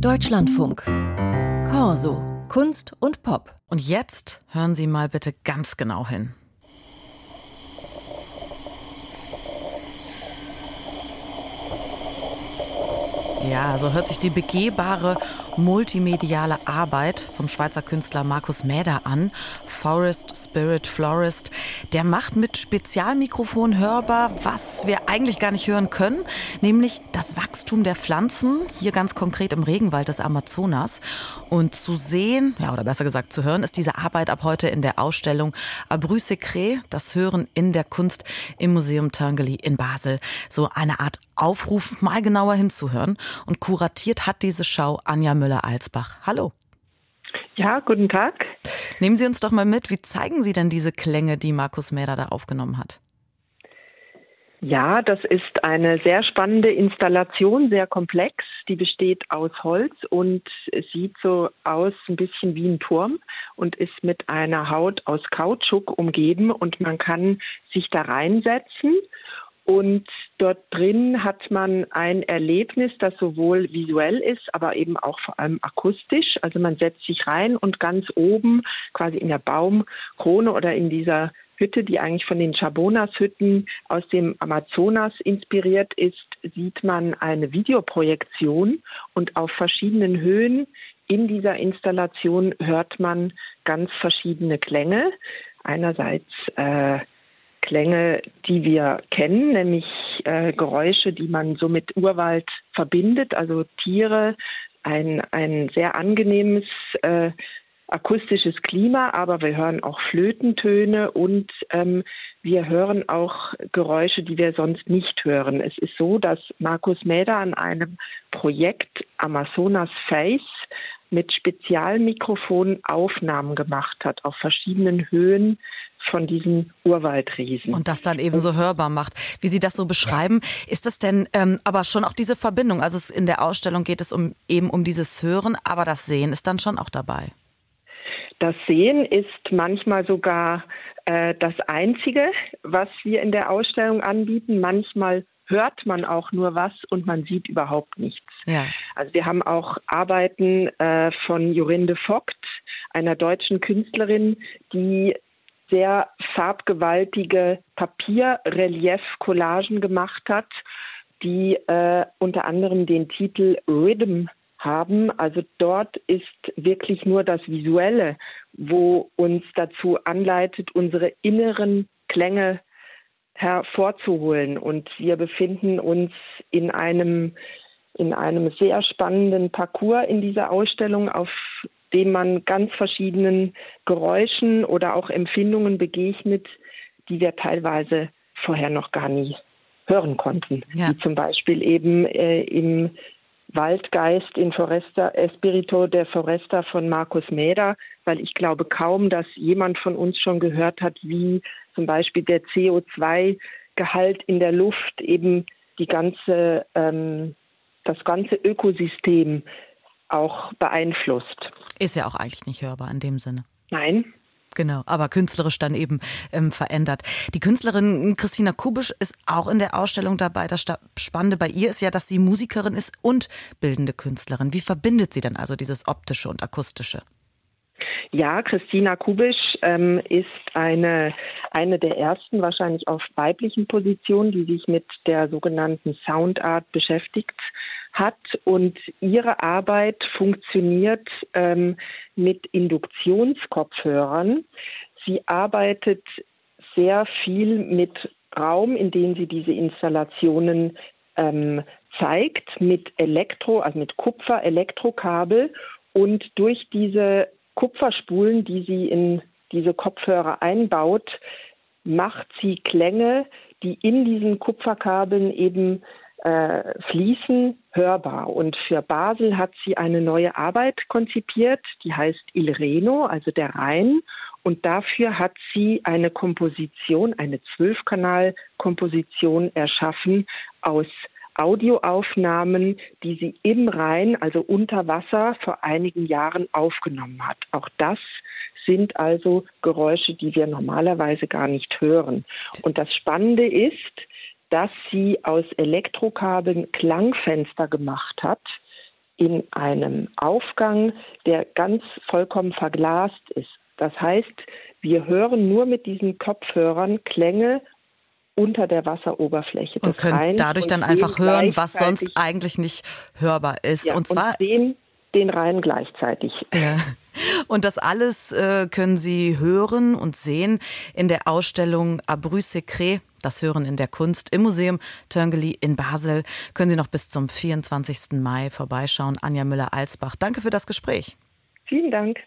Deutschlandfunk. Corso. Kunst und Pop. Und jetzt hören Sie mal bitte ganz genau hin. Ja, so hört sich die begehbare multimediale Arbeit vom Schweizer Künstler Markus Mäder an. Forest Spirit Florist. Der macht mit Spezialmikrofon hörbar, was wir eigentlich gar nicht hören können, nämlich das Wachstum der Pflanzen, hier ganz konkret im Regenwald des Amazonas. Und zu sehen, ja, oder besser gesagt zu hören, ist diese Arbeit ab heute in der Ausstellung Abru Secret, das Hören in der Kunst im Museum Tangeli in Basel. So eine Art Aufruf, mal genauer hinzuhören. Und kuratiert hat diese Schau Anja Müller-Alsbach. Hallo. Ja, guten Tag. Nehmen Sie uns doch mal mit, wie zeigen Sie denn diese Klänge, die Markus Mäder da aufgenommen hat? Ja, das ist eine sehr spannende Installation, sehr komplex. Die besteht aus Holz und sieht so aus ein bisschen wie ein Turm und ist mit einer Haut aus Kautschuk umgeben und man kann sich da reinsetzen und dort drin hat man ein Erlebnis, das sowohl visuell ist, aber eben auch vor allem akustisch. Also man setzt sich rein und ganz oben, quasi in der Baumkrone oder in dieser Hütte, die eigentlich von den Chabonas-Hütten aus dem Amazonas inspiriert ist, sieht man eine Videoprojektion und auf verschiedenen Höhen in dieser Installation hört man ganz verschiedene Klänge. Einerseits äh, Klänge, die wir kennen, nämlich äh, Geräusche, die man so mit Urwald verbindet, also Tiere, ein, ein sehr angenehmes äh, akustisches Klima, aber wir hören auch Flötentöne und ähm, wir hören auch Geräusche, die wir sonst nicht hören. Es ist so, dass Markus Mäder an einem Projekt Amazonas Face mit Spezialmikrofonen Aufnahmen gemacht hat auf verschiedenen Höhen von diesen Urwaldriesen. Und das dann eben so hörbar macht. Wie Sie das so beschreiben, ist das denn ähm, aber schon auch diese Verbindung? Also in der Ausstellung geht es um eben um dieses Hören, aber das Sehen ist dann schon auch dabei. Das Sehen ist manchmal sogar äh, das Einzige, was wir in der Ausstellung anbieten. Manchmal hört man auch nur was und man sieht überhaupt nichts. Ja. Also wir haben auch Arbeiten äh, von Jorinde Vogt, einer deutschen Künstlerin, die sehr farbgewaltige Papierrelief-Collagen gemacht hat, die äh, unter anderem den Titel Rhythm haben. Also dort ist wirklich nur das Visuelle, wo uns dazu anleitet, unsere inneren Klänge hervorzuholen. Und wir befinden uns in einem in einem sehr spannenden Parcours in dieser Ausstellung, auf dem man ganz verschiedenen Geräuschen oder auch Empfindungen begegnet, die wir teilweise vorher noch gar nie hören konnten. Ja. Wie zum Beispiel eben äh, im Waldgeist in Foresta Espirito der Foresta von Markus Mäder, weil ich glaube kaum, dass jemand von uns schon gehört hat, wie zum Beispiel der CO2-Gehalt in der Luft eben die ganze, ähm, das ganze Ökosystem auch beeinflusst. Ist ja auch eigentlich nicht hörbar in dem Sinne. Nein. Genau, aber künstlerisch dann eben ähm, verändert. Die Künstlerin Christina Kubisch ist auch in der Ausstellung dabei. Das Spannende bei ihr ist ja, dass sie Musikerin ist und bildende Künstlerin. Wie verbindet sie denn also dieses optische und akustische? Ja, Christina Kubisch ähm, ist eine, eine der ersten, wahrscheinlich auf weiblichen Positionen, die sich mit der sogenannten Soundart beschäftigt hat und ihre Arbeit funktioniert ähm, mit Induktionskopfhörern. Sie arbeitet sehr viel mit Raum, in dem sie diese Installationen ähm, zeigt, mit Elektro, also mit Kupfer-Elektrokabel und durch diese Kupferspulen, die sie in diese Kopfhörer einbaut, macht sie Klänge, die in diesen Kupferkabeln eben äh, fließen, hörbar. Und für Basel hat sie eine neue Arbeit konzipiert, die heißt Il Reno, also der Rhein. Und dafür hat sie eine Komposition, eine Zwölfkanal-Komposition erschaffen aus Audioaufnahmen, die sie im Rhein, also unter Wasser, vor einigen Jahren aufgenommen hat. Auch das sind also Geräusche, die wir normalerweise gar nicht hören. Und das Spannende ist, dass sie aus Elektrokabeln Klangfenster gemacht hat, in einem Aufgang, der ganz vollkommen verglast ist. Das heißt, wir hören nur mit diesen Kopfhörern Klänge unter der Wasseroberfläche. Und können dadurch dann einfach hören, was sonst eigentlich nicht hörbar ist. Ja, und zwar und sehen den Rhein gleichzeitig. Ja. Und das alles äh, können Sie hören und sehen in der Ausstellung Abru Secret, das Hören in der Kunst im Museum Törngeli in Basel. Können Sie noch bis zum 24. Mai vorbeischauen. Anja Müller-Alsbach, danke für das Gespräch. Vielen Dank.